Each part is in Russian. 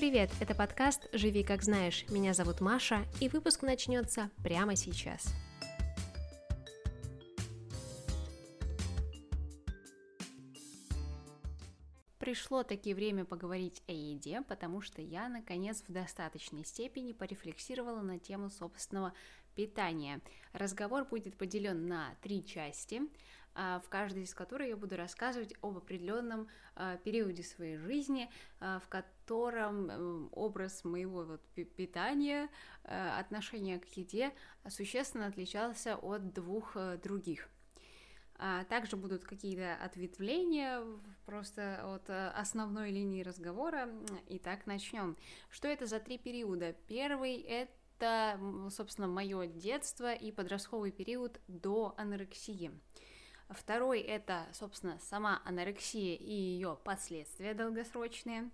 Привет, это подкаст «Живи как знаешь». Меня зовут Маша, и выпуск начнется прямо сейчас. Пришло таки время поговорить о еде, потому что я, наконец, в достаточной степени порефлексировала на тему собственного питания. Разговор будет поделен на три части. А, в каждой из которых я буду рассказывать об определенном а, периоде своей жизни, а, в котором эм, образ моего вот питания, отношения к еде существенно отличался от двух э, других. Также будут какие-то ответвления просто от э, основной линии разговора. Итак, начнем. Что это за три периода? Первый это это, собственно, мое детство и подростковый период до анорексии. Второй – это, собственно, сама анорексия и ее последствия долгосрочные.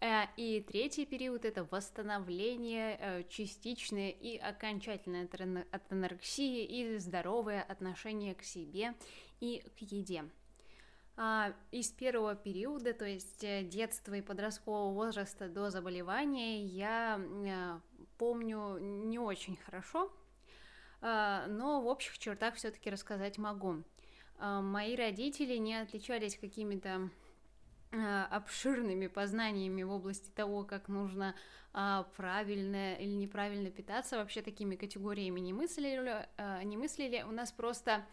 Э, и третий период – это восстановление э, частичное и окончательное от анорексии и здоровое отношение к себе и к еде. А, из первого периода, то есть э, детства и подросткового возраста до заболевания, я помню не очень хорошо, но в общих чертах все-таки рассказать могу. А, мои родители не отличались какими-то а, обширными познаниями в области того, как нужно а, правильно или неправильно питаться, вообще такими категориями не мыслили, не мыслили. У нас просто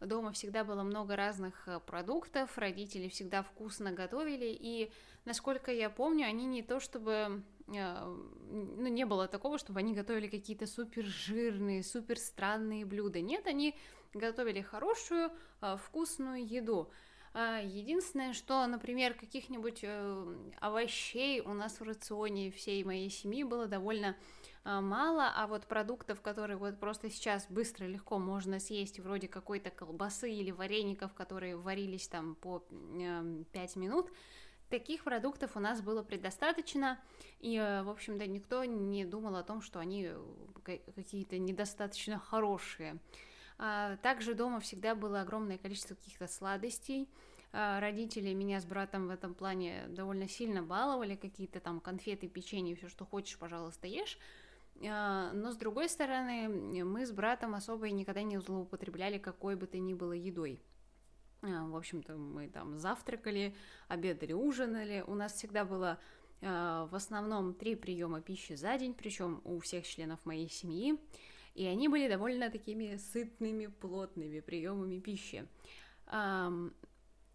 дома всегда было много разных продуктов, родители всегда вкусно готовили, и, насколько я помню, они не то чтобы ну, не было такого, чтобы они готовили какие-то супер жирные, супер странные блюда. Нет, они готовили хорошую, а, вкусную еду. А, единственное, что, например, каких-нибудь э, овощей у нас в рационе всей моей семьи было довольно а, мало, а вот продуктов, которые вот просто сейчас быстро, легко можно съесть, вроде какой-то колбасы или вареников, которые варились там по 5 э, минут, Таких продуктов у нас было предостаточно, и, э, в общем-то, никто не думал о том, что они какие-то недостаточно хорошие. А, также дома всегда было огромное количество каких-то сладостей. А, родители меня с братом в этом плане довольно сильно баловали, какие-то там конфеты, печенье, все, что хочешь, пожалуйста, ешь. А, но с другой стороны, мы с братом особо и никогда не злоупотребляли какой бы то ни было едой. В общем-то, мы там завтракали, обедали, ужинали. У нас всегда было в основном три приема пищи за день, причем у всех членов моей семьи и они были довольно такими сытными, плотными приемами пищи.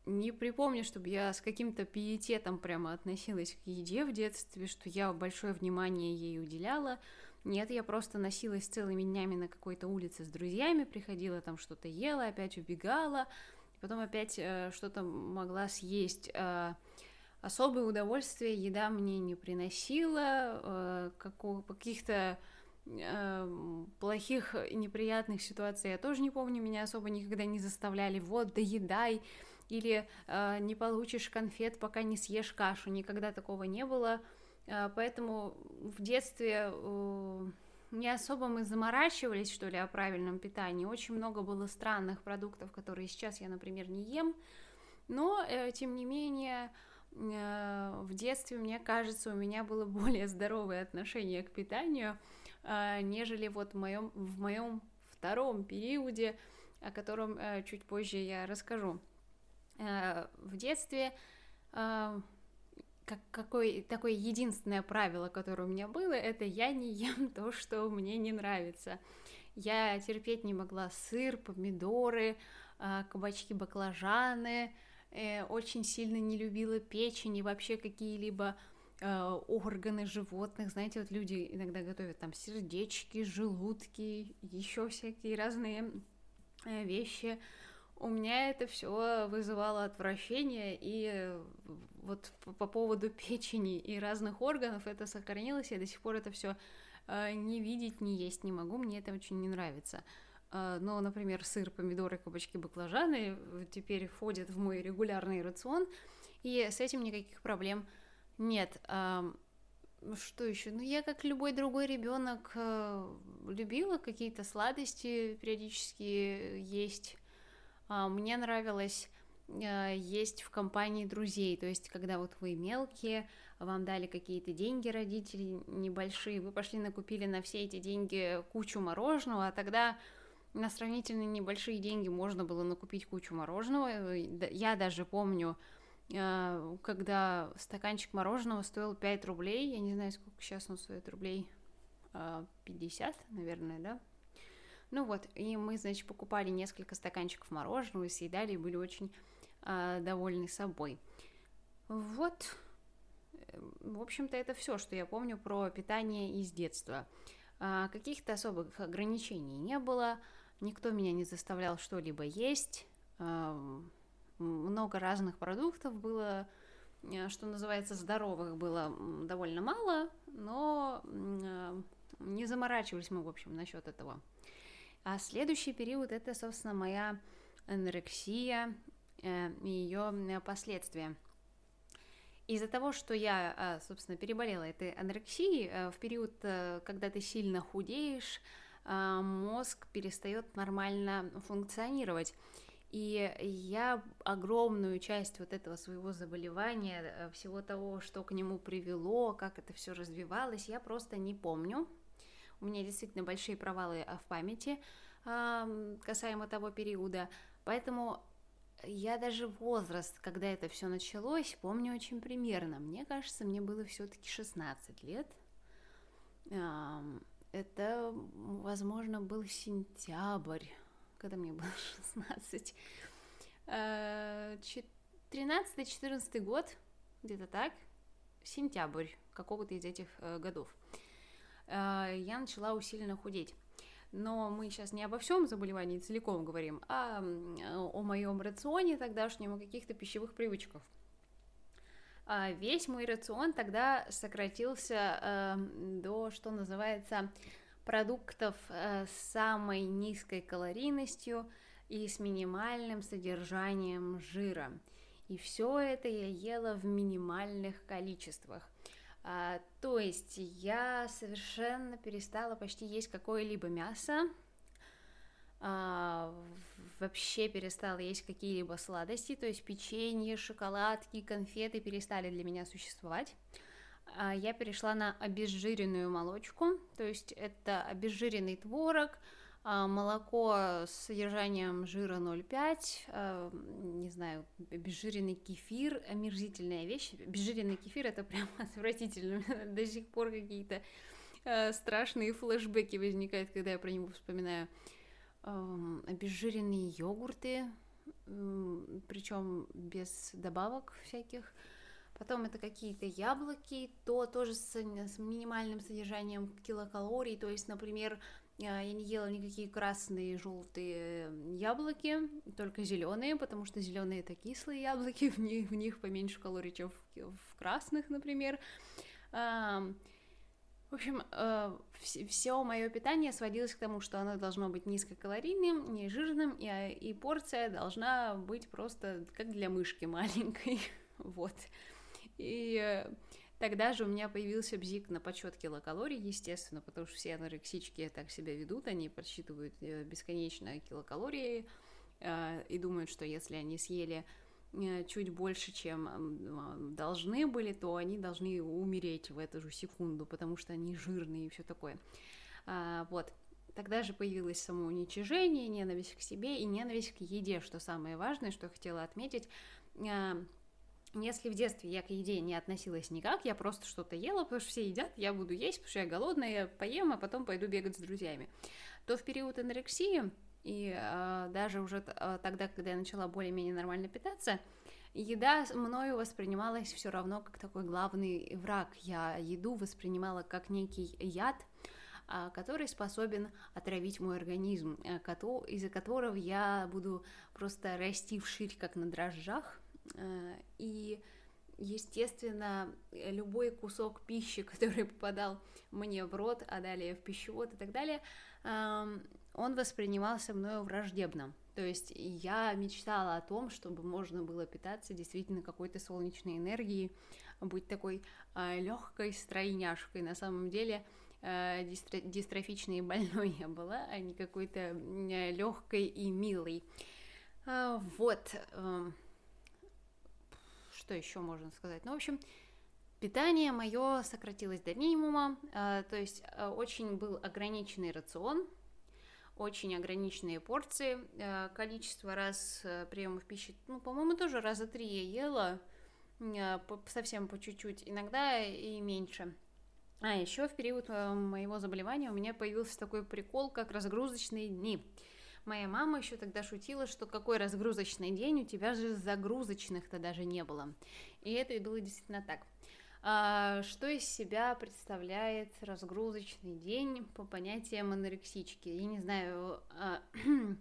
Не припомню, чтобы я с каким-то пиететом прямо относилась к еде в детстве, что я большое внимание ей уделяла. Нет, я просто носилась целыми днями на какой-то улице с друзьями, приходила там что-то ела, опять убегала, потом опять э, что-то могла съесть. Э, особое удовольствие еда мне не приносила, э, каких-то Эм, плохих и неприятных ситуаций я тоже не помню, меня особо никогда не заставляли, вот, доедай, или э, не получишь конфет, пока не съешь кашу, никогда такого не было, э, поэтому в детстве э, не особо мы заморачивались, что ли, о правильном питании, очень много было странных продуктов, которые сейчас я, например, не ем, но, э, тем не менее, э, в детстве, мне кажется, у меня было более здоровое отношение к питанию, нежели вот в моем, в моем втором периоде, о котором э, чуть позже я расскажу. Э, в детстве э, как, какое, такое единственное правило, которое у меня было, это я не ем то, что мне не нравится. Я терпеть не могла сыр, помидоры, кабачки, баклажаны, очень сильно не любила печень и вообще какие-либо Э, органы животных, знаете, вот люди иногда готовят там сердечки, желудки, еще всякие разные э, вещи. У меня это все вызывало отвращение, и вот по поводу печени и разных органов это сохранилось, я до сих пор это все э, не видеть, не есть не могу, мне это очень не нравится. Но, например, сыр, помидоры, кабачки, баклажаны теперь входят в мой регулярный рацион, и с этим никаких проблем нет нет, а, что еще? Ну, я, как любой другой ребенок, э, любила какие-то сладости периодически есть. А, мне нравилось э, есть в компании друзей, то есть когда вот вы мелкие, вам дали какие-то деньги родители небольшие, вы пошли накупили на все эти деньги кучу мороженого, а тогда на сравнительно небольшие деньги можно было накупить кучу мороженого. Я даже помню, э, когда стаканчик мороженого стоил 5 рублей, я не знаю, сколько сейчас он стоит рублей, 50, э, наверное, да? Ну вот, и мы, значит, покупали несколько стаканчиков мороженого съедали, и были очень э, довольны собой. Вот, в общем-то, это все, что я помню про питание из детства. А, каких-то особых ограничений не было, никто меня не заставлял что-либо есть, а, много разных продуктов было, э, что называется, здоровых было довольно мало, но а, не заморачивались мы, в общем, насчет этого. А следующий период это, собственно, моя анорексия э, и ее последствия. Из-за того, что я, собственно, переболела этой анорексией, э, в период, э, когда ты сильно худеешь, мозг перестает нормально функционировать. И я огромную часть вот этого своего заболевания, э, всего того, что к нему привело, как это все развивалось, я просто не помню. У меня действительно большие провалы в памяти касаемо того периода. Поэтому я даже возраст, когда это все началось, помню очень примерно. Мне кажется, мне было все-таки 16 лет. Это, возможно, был сентябрь, когда мне было 16. 13-14 год, где-то так, сентябрь какого-то из этих э, годов. А, я начала усиленно худеть. Но мы сейчас не обо всем заболевании целиком говорим, а о моем рационе тогдашнем, о каких-то пищевых привычках. А весь мой рацион тогда сократился э, до, что называется, продуктов э, с самой низкой калорийностью и с минимальным содержанием жира. И все это я ела в минимальных количествах. А, то есть я совершенно перестала почти есть какое-либо мясо, а, вообще перестала есть какие-либо сладости, то есть печенье, шоколадки, конфеты перестали для меня существовать. А, я перешла на обезжиренную молочку, то есть это обезжиренный творог, а, молоко с содержанием жира 0,5, а, не знаю, обезжиренный кефир, омерзительная вещь. Обезжиренный кефир это прям отвратительно, до сих пор какие-то а, страшные флешбеки возникают, когда я про него вспоминаю. Обезжиренные йогурты, причем без добавок всяких. Потом это какие-то яблоки, то тоже с, с минимальным содержанием килокалорий. То есть, например, я не ела никакие красные, желтые яблоки, только зеленые, потому что зеленые это кислые яблоки, в них, в них поменьше калорий, чем в, в красных, например. В общем, э, все мое питание сводилось к тому, что оно должно быть низкокалорийным, не жирным, и, а, и порция должна быть просто как для мышки маленькой. вот. И э, Тогда же у меня появился бзик на подсчет килокалорий, естественно, потому что все анорексички так себя ведут, они подсчитывают э, бесконечно килокалории э, и думают, что если они съели чуть больше, чем должны были, то они должны умереть в эту же секунду, потому что они жирные и все такое. А, вот. Тогда же появилось самоуничижение, ненависть к себе и ненависть к еде, что самое важное, что я хотела отметить если в детстве я к еде не относилась никак, я просто что-то ела, потому что все едят, я буду есть, потому что я голодная, я поем, а потом пойду бегать с друзьями, то в период анорексии и э, даже уже э, тогда, когда я начала более-менее нормально питаться, еда мною воспринималась все равно как такой главный враг. Я еду воспринимала как некий яд, э, который способен отравить мой организм, э, из-за которого я буду просто расти вширь, как на дрожжах, и, естественно, любой кусок пищи, который попадал мне в рот, а далее в пищевод и так далее, эм, он воспринимался мною враждебно. То есть я мечтала о том, чтобы можно было питаться действительно какой-то солнечной энергией, быть такой э, легкой стройняшкой. На самом деле э, дистро- дистрофичной и больной я была, а не какой-то э, легкой и милой. Э, вот. Э, что еще можно сказать? Ну, в общем, питание мое сократилось до минимума, э, то есть э, очень был ограниченный рацион, очень ограниченные порции, э, количество раз приемов пищи, ну, по-моему, тоже раза три я ела, совсем по чуть-чуть, иногда и меньше. А еще в период моего заболевания у меня появился такой прикол, как разгрузочные дни. Моя мама еще тогда шутила, что какой разгрузочный день, у тебя же загрузочных-то даже не было. И это и было действительно так. А, что из себя представляет разгрузочный день по понятиям анорексички? Я не знаю, а,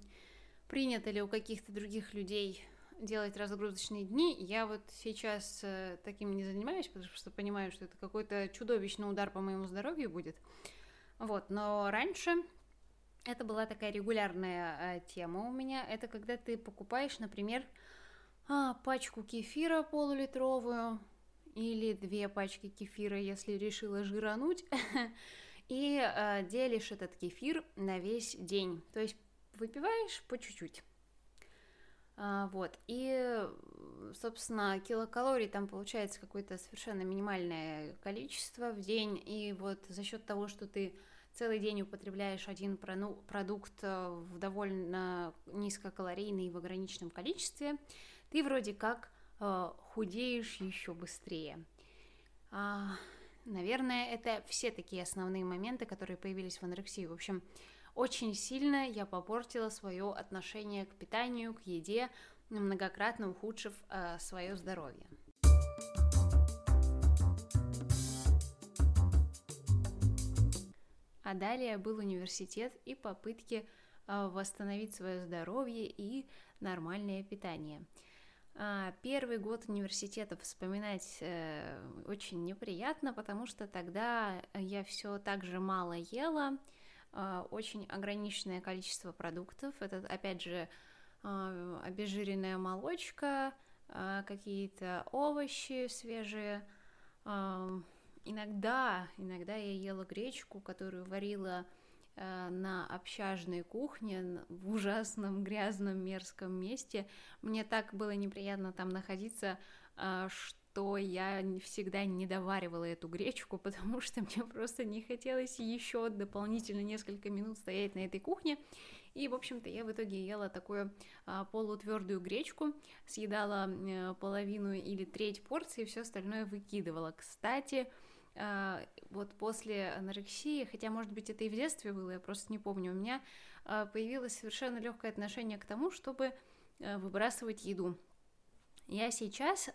принято ли у каких-то других людей делать разгрузочные дни. Я вот сейчас э, таким не занимаюсь, потому что понимаю, что это какой-то чудовищный удар по моему здоровью будет. Вот, но раньше это была такая регулярная э, тема у меня. Это когда ты покупаешь, например, а, пачку кефира полулитровую, или две пачки кефира, если решила жирануть, и э, делишь этот кефир на весь день. То есть выпиваешь по чуть-чуть. А, вот, и, собственно, килокалорий там получается какое-то совершенно минимальное количество в день, и вот за счет того, что ты целый день употребляешь один продукт э, в довольно низкокалорийный и в ограниченном количестве, ты вроде как Э, худеешь еще быстрее. А, наверное, это все такие основные моменты, которые появились в анорексии. В общем, очень сильно я попортила свое отношение к питанию, к еде, многократно ухудшив э, свое здоровье. А далее был университет и попытки э, восстановить свое здоровье и нормальное питание. А, первый год университета вспоминать э, очень неприятно, потому что тогда я все так же мало ела, очень ограниченное количество продуктов. Это, опять же, обезжиренная молочка, какие-то овощи свежие. Э, иногда, иногда я ела гречку, которую варила Э, на общажной кухне в ужасном грязном мерзком месте. Мне так было неприятно там находиться, э, что я всегда не доваривала эту гречку, потому что мне просто не хотелось еще дополнительно несколько минут стоять на этой кухне. И, в общем-то, я в итоге ела такую а, полутвердую гречку, съедала половину или треть порции, все остальное выкидывала. Кстати, вот после анорексии, хотя, может быть, это и в детстве было, я просто не помню, у меня а, появилось совершенно легкое отношение к тому, чтобы а, выбрасывать еду. Я сейчас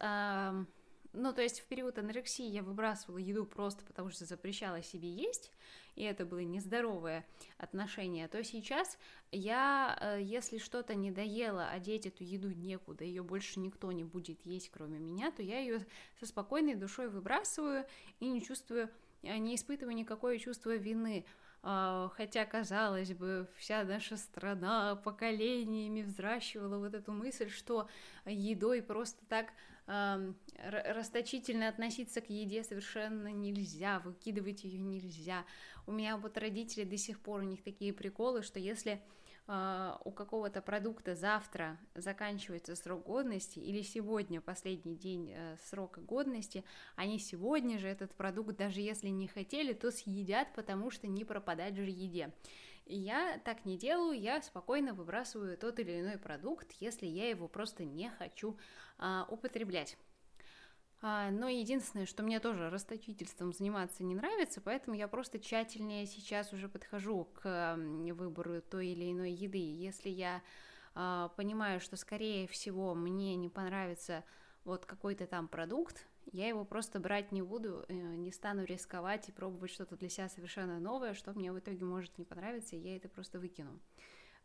ну, то есть в период анорексии я выбрасывала еду просто потому, что запрещала себе есть, и это было нездоровое отношение, то сейчас я, э, если что-то не доела, а деть эту еду некуда, ее больше никто не будет есть, кроме меня, то я ее со спокойной душой выбрасываю и не чувствую, э, не испытываю никакое чувство вины. А, хотя, казалось бы, вся наша страна поколениями взращивала вот эту мысль, что едой просто так расточительно относиться к еде совершенно нельзя, выкидывать ее нельзя. У меня вот родители до сих пор, у них такие приколы, что если а, у какого-то продукта завтра заканчивается срок годности или сегодня последний день э, срока годности, они сегодня же этот продукт, даже если не хотели, то съедят, потому что не пропадать же еде. Я так не делаю, я спокойно выбрасываю тот или иной продукт, если я его просто не хочу а, употреблять. А, но единственное, что мне тоже расточительством заниматься не нравится, поэтому я просто тщательнее сейчас уже подхожу к выбору той или иной еды. Если я а, понимаю, что скорее всего мне не понравится вот какой-то там продукт, я его просто брать не буду, э, не стану рисковать и пробовать что-то для себя совершенно новое, что мне в итоге может не понравиться, и я это просто выкину.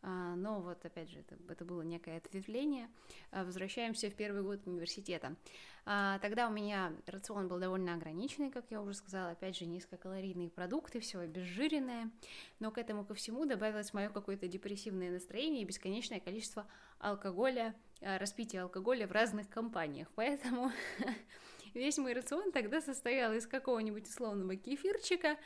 А, но вот опять же, это, это было некое ответвление. А, возвращаемся в первый год университета. А, тогда у меня рацион был довольно ограниченный, как я уже сказала, опять же, низкокалорийные продукты, все обезжиренное, но к этому ко всему добавилось мое какое-то депрессивное настроение и бесконечное количество алкоголя, распития алкоголя в разных компаниях, поэтому весь мой рацион тогда состоял из какого-нибудь условного кефирчика,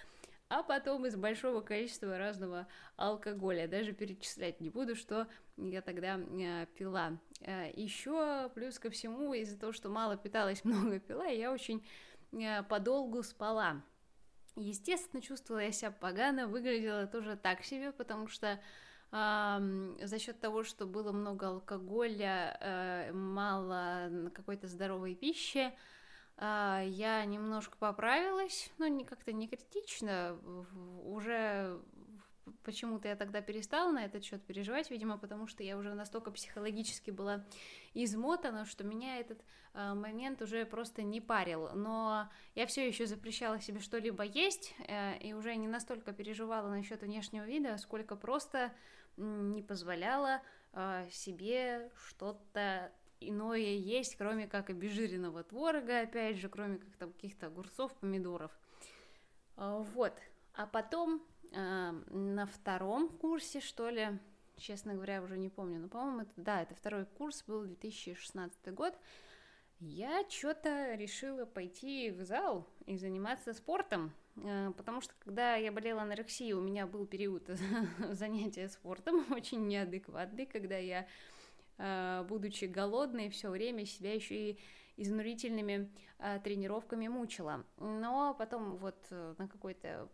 а потом из большого количества разного алкоголя. Даже перечислять не буду, что я тогда э, пила. Э, еще плюс ко всему, из-за того, что мало питалась, много пила, я очень э, подолгу спала. Естественно, чувствовала я себя погано, выглядела тоже так себе, потому что за счет того, что было много алкоголя, мало какой-то здоровой пищи, я немножко поправилась, но не как-то не критично, уже почему-то я тогда перестала на этот счет переживать, видимо, потому что я уже настолько психологически была измотана, что меня этот э, момент уже просто не парил. Но я все еще запрещала себе что-либо есть э, и уже не настолько переживала насчет внешнего вида, сколько просто не позволяла э, себе что-то иное есть, кроме как обезжиренного творога, опять же, кроме как там каких-то огурцов, помидоров. Вот. А потом на втором курсе, что ли, честно говоря, уже не помню, но, по-моему, это, да, это второй курс был 2016 год, я что-то решила пойти в зал и заниматься спортом, э, потому что когда я болела анорексией, у меня был период занятия спортом очень неадекватный, когда я, будучи голодной, все время себя еще и изнурительными э, тренировками мучила. Но потом вот э, на какой-то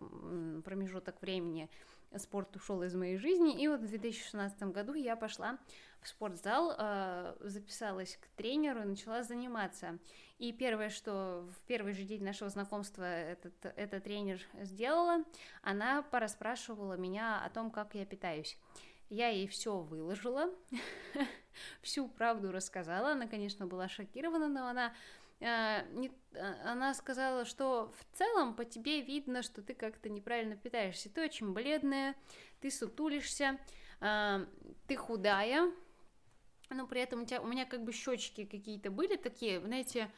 промежуток времени спорт ушел из моей жизни, и вот в 2016 году я пошла в спортзал, э, записалась к тренеру и начала заниматься. И первое, что в первый же день нашего знакомства этот, эта тренер сделала, она пораспрашивала меня о том, как я питаюсь. Я ей все выложила, всю правду рассказала. Она, конечно, была шокирована, но она э, не, э, она сказала, что в целом по тебе видно, что ты как-то неправильно питаешься. Ты очень бледная, ты сутулишься, э, ты худая, но при этом у, тебя, у меня как бы щечки какие-то были такие, знаете,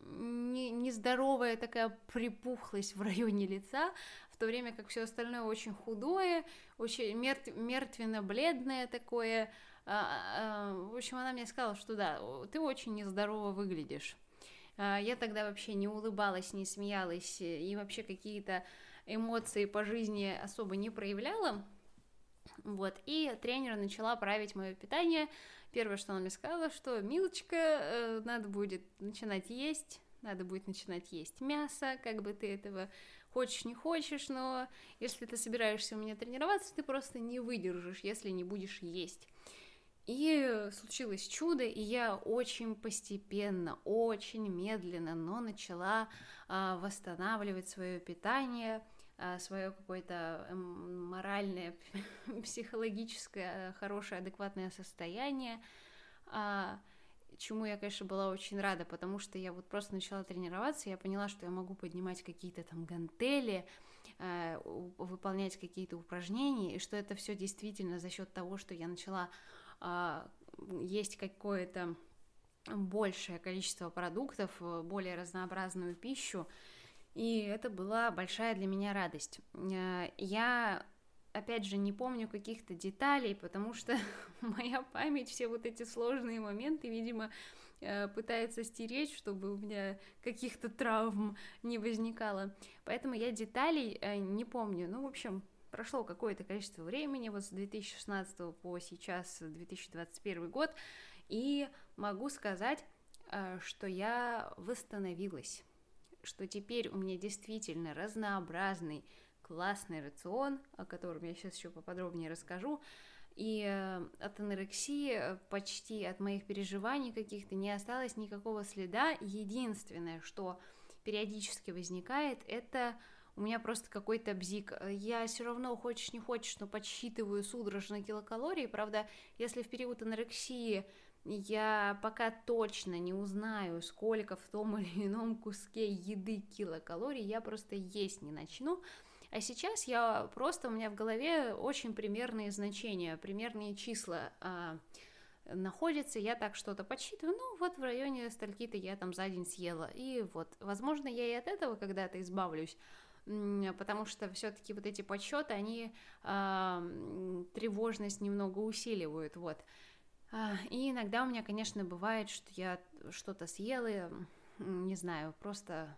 не, нездоровая такая припухлость в районе лица, в то время как все остальное очень худое, очень мертв, мертвенно-бледное такое. А, а, в общем, она мне сказала, что да, ты очень нездорово выглядишь. А, я тогда вообще не улыбалась, не смеялась и вообще какие-то эмоции по жизни особо не проявляла. Вот, и тренер начала править мое питание. Первое, что она мне сказала, что, милочка, э, надо будет начинать есть, надо будет начинать есть мясо, как бы ты этого хочешь, не хочешь, но если ты собираешься у меня тренироваться, ты просто не выдержишь, если не будешь есть. И случилось чудо, и я очень постепенно, очень медленно, но начала а, восстанавливать свое питание, а, свое какое-то эм, моральное, психологическое, хорошее, адекватное состояние. А, чему я, конечно, была очень рада, потому что я вот просто начала тренироваться, я поняла, что я могу поднимать какие-то там гантели, э, выполнять какие-то упражнения, и что это все действительно за счет того, что я начала э, есть какое-то большее количество продуктов, э, более разнообразную пищу, и это была большая для меня радость. Э, я опять же, не помню каких-то деталей, потому что моя память все вот эти сложные моменты, видимо, э, пытается стереть, чтобы у меня каких-то травм не возникало. Поэтому я деталей э, не помню. Ну, в общем, прошло какое-то количество времени, вот с 2016 по сейчас 2021 год, и могу сказать, э, что я восстановилась, что теперь у меня действительно разнообразный классный рацион, о котором я сейчас еще поподробнее расскажу. И э, от анорексии э, почти от моих переживаний каких-то не осталось никакого следа. Единственное, что периодически возникает, это у меня просто какой-то бзик. Я все равно, хочешь не хочешь, но подсчитываю судорожно килокалории. Правда, если в период анорексии я пока точно не узнаю, сколько в том или ином куске еды килокалорий, я просто есть не начну. А сейчас я просто, у меня в голове очень примерные значения, примерные числа а, находятся, я так что-то подсчитываю, ну вот в районе стольки-то я там за день съела, и вот, возможно, я и от этого когда-то избавлюсь, потому что все-таки вот эти подсчеты, они э, тревожность немного усиливают, вот. А, и иногда у меня, конечно, бывает, что я что-то съела, не знаю, просто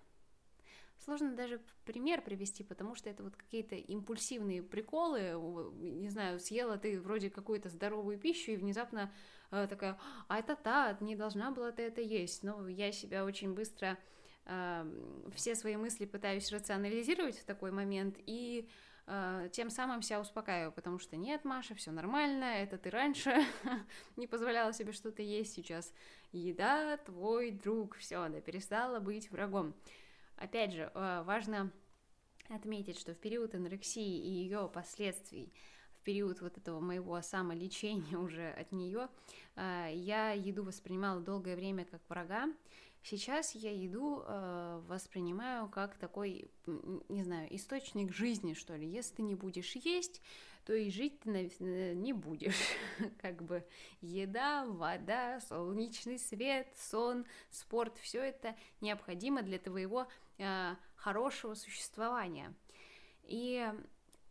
Сложно даже пример привести, потому что это вот какие-то импульсивные приколы. Не знаю, съела ты вроде какую-то здоровую пищу и внезапно э, такая, а это та, не должна была ты это есть. Но я себя очень быстро э, все свои мысли пытаюсь рационализировать в такой момент и э, тем самым себя успокаиваю, потому что нет, Маша, все нормально, это ты раньше не позволяла себе что-то есть, сейчас еда твой друг, все, да перестала быть врагом. Опять же, э, важно отметить, что в период анорексии и ее последствий, в период вот этого моего самолечения уже от нее, э, я еду воспринимала долгое время как врага. Сейчас я еду э, воспринимаю как такой, не знаю, источник жизни, что ли. Если ты не будешь есть, то и жить ты не будешь. Как бы еда, вода, солнечный свет, сон, спорт, все это необходимо для твоего хорошего существования. И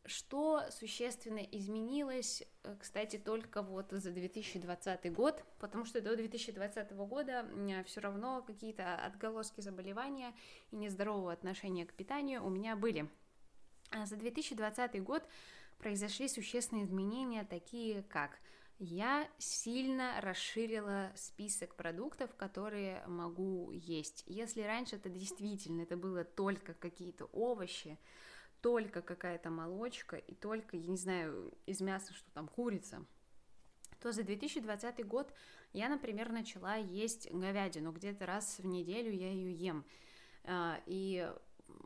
что существенно изменилось, э, кстати, только вот за 2020 год, потому что до 2020 года все равно какие-то отголоски заболевания и нездорового отношения к питанию у меня были. А за 2020 год произошли существенные изменения, такие как я сильно расширила список продуктов, которые могу есть. Если раньше это действительно это было только какие-то овощи, только какая-то молочка и только, я не знаю, из мяса, что там, курица, то за 2020 год я, например, начала есть говядину. Где-то раз в неделю я ее ем. А, и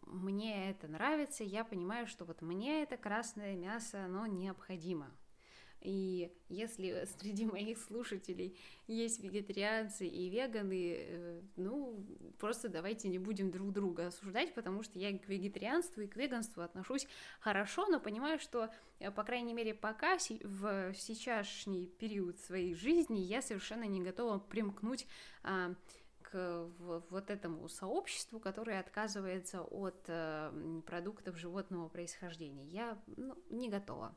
мне это нравится, я понимаю, что вот мне это красное мясо, оно необходимо. И если среди моих слушателей есть вегетарианцы и веганы, э, ну, просто давайте не будем друг друга осуждать, потому что я к вегетарианству и к веганству отношусь хорошо, но понимаю, что, э, по крайней мере, пока в сейчасшний период своей жизни я совершенно не готова примкнуть а, к вот этому сообществу, которое отказывается от э, продуктов животного происхождения. Я ну, не готова.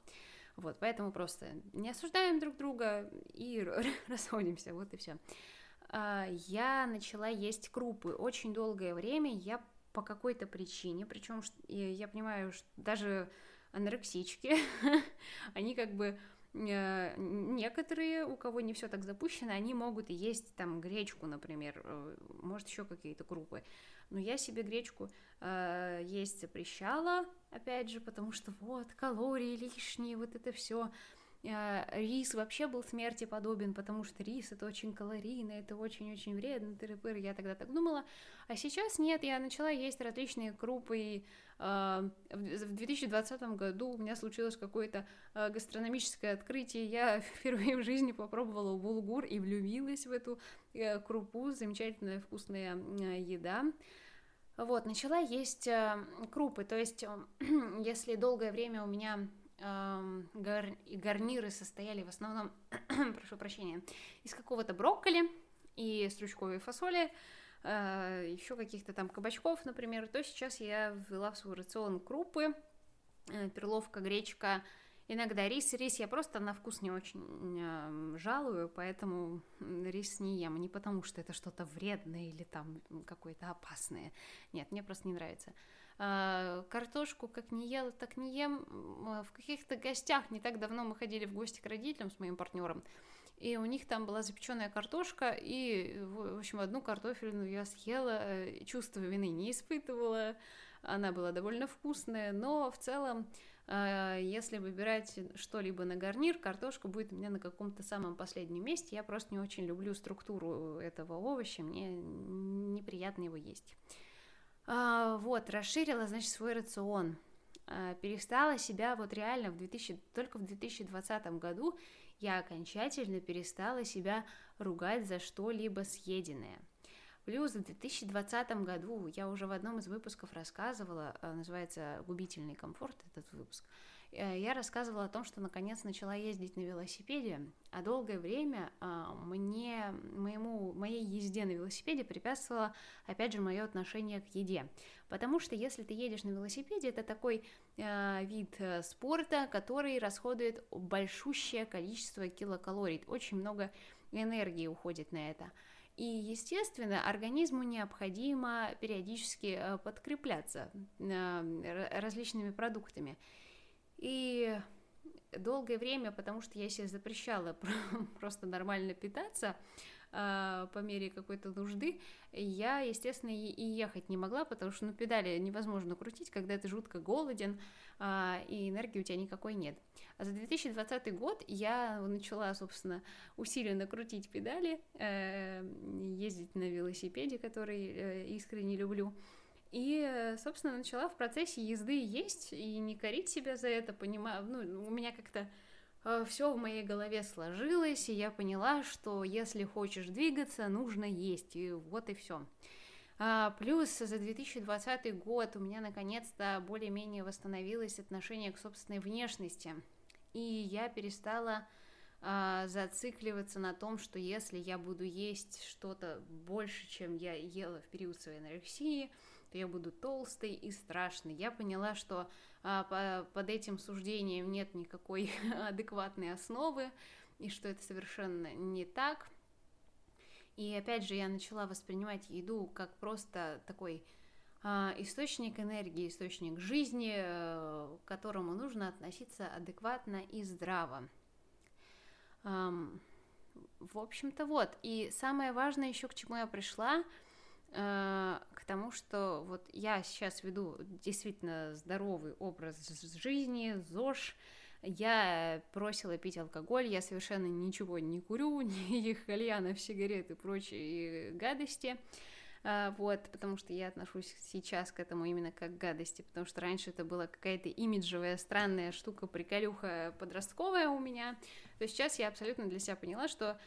Вот, поэтому просто не осуждаем друг друга и расходимся, вот и все. А, я начала есть крупы. Очень долгое время я по какой-то причине, причем я понимаю, что даже анорексички, они как бы э, некоторые, у кого не все так запущено, они могут есть там гречку, например, э, может еще какие-то крупы. Но я себе гречку э, есть запрещала, опять же, потому что вот калории лишние, вот это все. Э, рис вообще был смерти подобен, потому что рис это очень калорийно, это очень-очень вредно, тыры-пыры, я тогда так думала. А сейчас нет, я начала есть различные крупы, и э, в 2020 году у меня случилось какое-то э, гастрономическое открытие, я впервые в жизни попробовала булгур и влюбилась в эту крупу, замечательная вкусная еда. Вот, начала есть э, крупы, то есть, э, если долгое время у меня э, гар, гарниры состояли в основном, прошу прощения, из какого-то брокколи и стручковой фасоли, э, еще каких-то там кабачков, например, то сейчас я ввела в свой рацион крупы, перловка, гречка, Иногда рис, рис я просто на вкус не очень э, жалую, поэтому рис не ем. Не потому, что это что-то вредное или там какое-то опасное. Нет, мне просто не нравится. Э, картошку как не ела, так не ем. В каких-то гостях не так давно мы ходили в гости к родителям с моим партнером. И у них там была запеченная картошка, и, в общем, одну картофельную я съела, э, чувство вины не испытывала, она была довольно вкусная, но в целом а, если выбирать что-либо на гарнир, картошка будет у меня на каком-то самом последнем месте. Я просто не очень люблю структуру этого овоща, мне неприятно его есть. А, вот, расширила, значит, свой рацион. А, перестала себя вот реально в 2000, только в 2020 году я окончательно перестала себя ругать за что-либо съеденное – Плюс в 2020 году я уже в одном из выпусков рассказывала, э, называется «Губительный комфорт» этот выпуск, э, я рассказывала о том, что наконец начала ездить на велосипеде, а долгое время э, мне, моему, моей езде на велосипеде препятствовало, опять же, мое отношение к еде. Потому что если ты едешь на велосипеде, это такой э, вид спорта, который расходует большущее количество килокалорий, очень много энергии уходит на это. И, естественно, организму необходимо периодически э, подкрепляться э, различными продуктами. И долгое время, потому что я себе запрещала просто нормально питаться, по мере какой-то нужды, я, естественно, и ехать не могла, потому что, ну, педали невозможно крутить, когда ты жутко голоден, а, и энергии у тебя никакой нет. А за 2020 год я начала, собственно, усиленно крутить педали, э, ездить на велосипеде, который э, искренне люблю, и, собственно, начала в процессе езды есть и не корить себя за это, понимаю, ну, у меня как-то Э, все в моей голове сложилось, и я поняла, что если хочешь двигаться, нужно есть, и вот и все. А, плюс за 2020 год у меня наконец-то более-менее восстановилось отношение к собственной внешности, и я перестала а, зацикливаться на том, что если я буду есть что-то больше, чем я ела в период своей анорексии, то я буду толстой и страшной. Я поняла, что под этим суждением нет никакой адекватной основы, и что это совершенно не так. И опять же, я начала воспринимать еду как просто такой а, источник энергии, источник жизни, э, к которому нужно относиться адекватно и здраво. В общем-то, вот. И самое важное еще, к чему я пришла, Э, к тому, что вот я сейчас веду действительно здоровый образ жизни, ЗОЖ, я бросила пить алкоголь, я совершенно ничего не курю, никаких кальянов, сигарет и прочие гадости. А, вот, потому что я отношусь сейчас к этому именно как к гадости, потому что раньше это была какая-то имиджевая, странная штука, приколюха подростковая у меня, то сейчас я абсолютно для себя поняла, что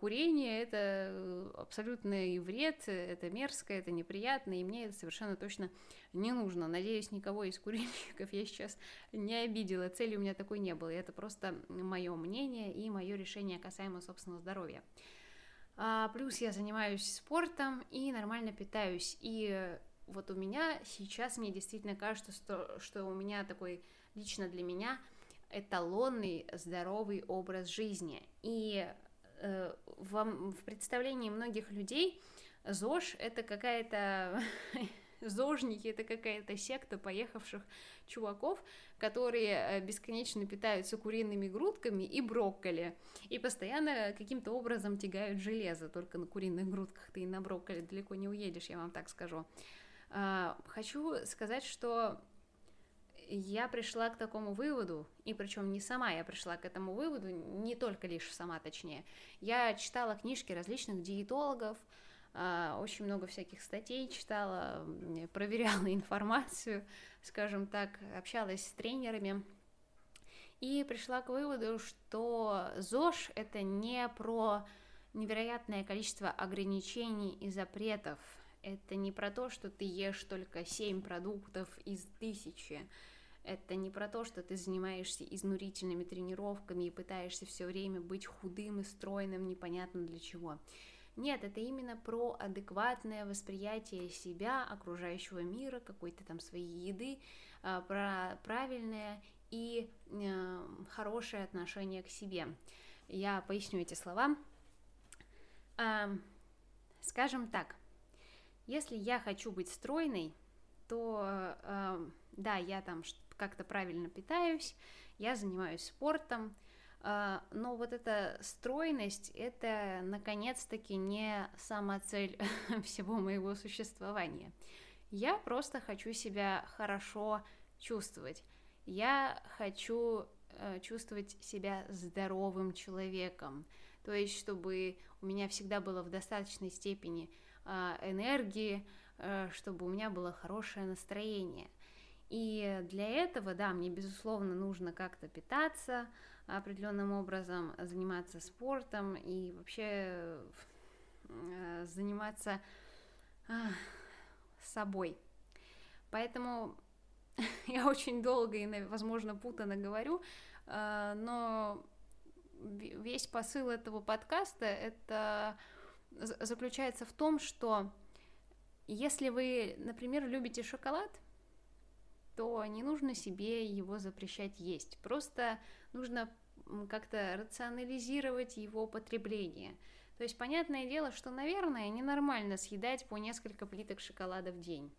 курение это абсолютный вред, это мерзко, это неприятно, и мне это совершенно точно не нужно. Надеюсь, никого из курильщиков я сейчас не обидела, цели у меня такой не было, это просто мое мнение и мое решение касаемо собственного здоровья. А, плюс я занимаюсь спортом и нормально питаюсь. И вот у меня сейчас мне действительно кажется, что, что у меня такой лично для меня эталонный здоровый образ жизни. И э, в, в представлении многих людей ЗОЖ это какая-то зожники это какая-то секта поехавших чуваков, которые э, бесконечно питаются куриными грудками и брокколи, и постоянно каким-то образом тягают железо, только на куриных грудках ты и на брокколи далеко не уедешь, я вам так скажу. А, хочу сказать, что я пришла к такому выводу, и причем не сама я пришла к этому выводу, не только лишь сама точнее. Я читала книжки различных диетологов, а, очень много всяких статей читала, проверяла информацию, скажем так, общалась с тренерами. И пришла к выводу, что ЗОЖ это не про невероятное количество ограничений и запретов, это не про то, что ты ешь только 7 продуктов из тысячи, это не про то, что ты занимаешься изнурительными тренировками и пытаешься все время быть худым и стройным, непонятно для чего. Нет, это именно про адекватное восприятие себя, окружающего мира, какой-то там своей еды, а, про правильное и э, хорошее отношение к себе. Я поясню эти слова. Скажем так, если я хочу быть стройной, то да, я там как-то правильно питаюсь, я занимаюсь спортом, а, но вот эта стройность, это наконец-таки не сама цель всего моего существования. Я просто хочу себя хорошо чувствовать. Я хочу э, чувствовать себя здоровым человеком. То есть, чтобы у меня всегда было в достаточной степени а, энергии, э, чтобы у меня было хорошее настроение. И для этого, да, мне, безусловно, нужно как-то питаться, определенным образом заниматься спортом и вообще э, заниматься собой. Поэтому я очень долго и, возможно, путано говорю, э, но весь посыл этого подкаста это заключается в том, что если вы, например, любите шоколад, то не нужно себе его запрещать есть. Просто нужно как-то рационализировать его потребление. То есть, понятное дело, что, наверное, ненормально съедать по несколько плиток шоколада в день.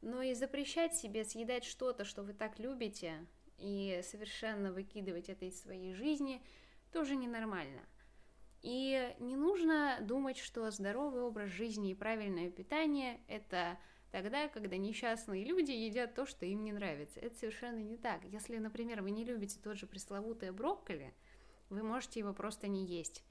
Но и запрещать себе съедать что-то, что вы так любите, и совершенно выкидывать это из своей жизни, тоже ненормально. И не нужно думать, что здоровый образ жизни и правильное питание – это тогда, когда несчастные люди едят то, что им не нравится. Это совершенно не так. Если, например, вы не любите тот же пресловутый брокколи, вы можете его просто не есть.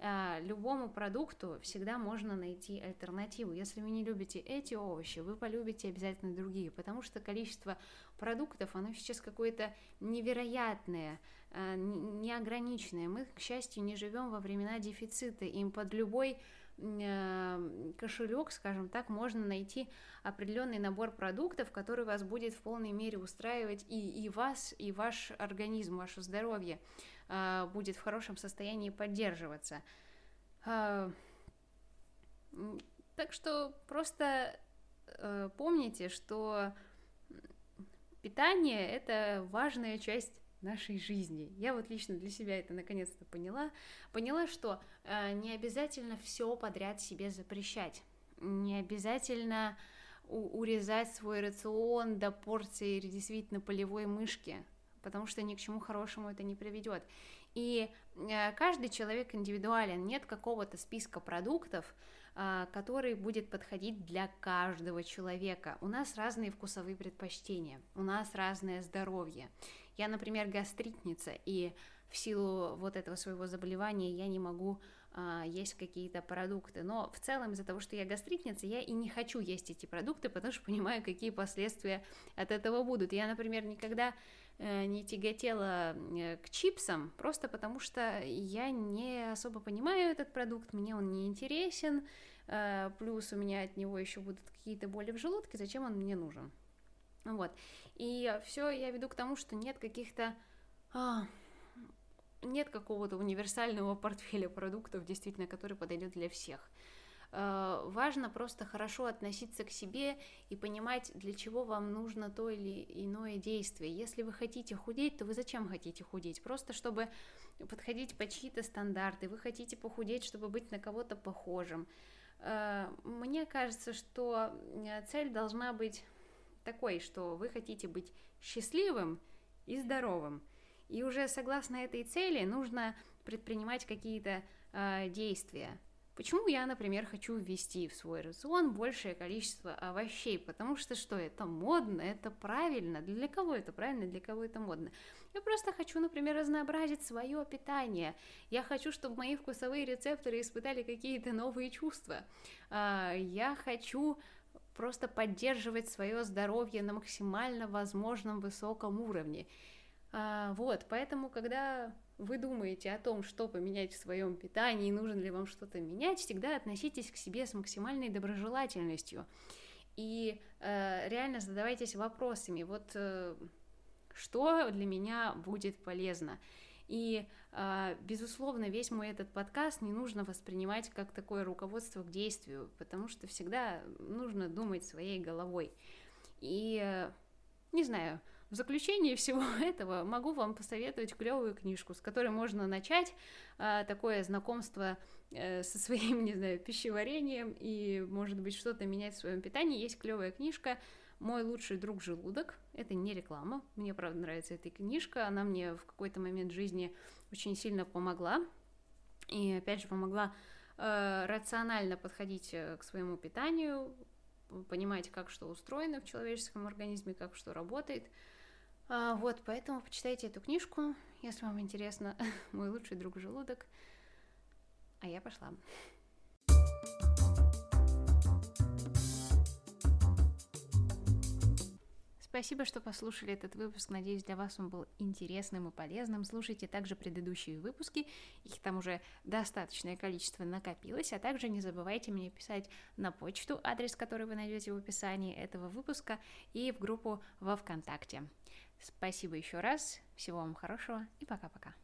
А, любому продукту всегда можно найти альтернативу. Если вы не любите эти овощи, вы полюбите обязательно другие, потому что количество продуктов, оно сейчас какое-то невероятное, а, неограниченное. Мы, к счастью, не живем во времена дефицита, им под любой кошелек, скажем так, можно найти определенный набор продуктов, который вас будет в полной мере устраивать и, и вас, и ваш организм, ваше здоровье. А, будет в хорошем состоянии поддерживаться. А, так что просто э, помните, что питание это важная часть нашей жизни. Я вот лично для себя это наконец-то поняла. Поняла, что э, не обязательно все подряд себе запрещать. Не обязательно урезать свой рацион до порции действительно полевой мышки потому что ни к чему хорошему это не приведет. И э, каждый человек индивидуален, нет какого-то списка продуктов, э, который будет подходить для каждого человека. У нас разные вкусовые предпочтения, у нас разное здоровье. Я, например, гастритница, и в силу вот этого своего заболевания я не могу а, есть какие-то продукты. Но в целом из-за того, что я гастритница, я и не хочу есть эти продукты, потому что понимаю, какие последствия от этого будут. Я, например, никогда Э, не тяготела э, к чипсам, просто потому что я не особо понимаю этот продукт, мне он не интересен, э, плюс у меня от него еще будут какие-то боли в желудке, зачем он мне нужен? Вот. И все я веду к тому, что нет каких-то... А, нет какого-то универсального портфеля продуктов, действительно, который подойдет для всех. Э, важно просто хорошо относиться к себе и понимать, для чего вам нужно то или иное действие. Если вы хотите худеть, то вы зачем хотите худеть? Просто чтобы подходить по чьи-то стандарты, вы хотите похудеть, чтобы быть на кого-то похожим. Э, мне кажется, что э, цель должна быть такой, что вы хотите быть счастливым и здоровым. И уже согласно этой цели нужно предпринимать какие-то э, действия. Почему я, например, хочу ввести в свой рацион большее количество овощей? Потому что что, это модно, это правильно. Для кого это правильно, для кого это модно? Я просто хочу, например, разнообразить свое питание. Я хочу, чтобы мои вкусовые рецепторы испытали какие-то новые чувства. А, я хочу просто поддерживать свое здоровье на максимально возможном высоком уровне. А, вот, поэтому, когда вы думаете о том, что поменять в своем питании, нужно ли вам что-то менять, всегда относитесь к себе с максимальной доброжелательностью. И э, реально задавайтесь вопросами, вот э, что для меня будет полезно. И, э, безусловно, весь мой этот подкаст не нужно воспринимать как такое руководство к действию, потому что всегда нужно думать своей головой. И, э, не знаю, в заключение всего этого могу вам посоветовать клевую книжку, с которой можно начать а, такое знакомство э, со своим, не знаю, пищеварением и, может быть, что-то менять в своем питании. Есть клевая книжка «Мой лучший друг желудок». Это не реклама. Мне, правда, нравится эта книжка. Она мне в какой-то момент жизни очень сильно помогла. И, опять же, помогла э, рационально подходить э, к своему питанию, понимать, как что устроено в человеческом организме, как что работает – а, вот, поэтому почитайте эту книжку, если вам интересно. Мой лучший друг желудок. А я пошла. Спасибо, что послушали этот выпуск. Надеюсь, для вас он был интересным и полезным. Слушайте также предыдущие выпуски. Их там уже достаточное количество накопилось. А также не забывайте мне писать на почту, адрес который вы найдете в описании этого выпуска, и в группу во ВКонтакте. Спасибо еще раз, всего вам хорошего и пока-пока.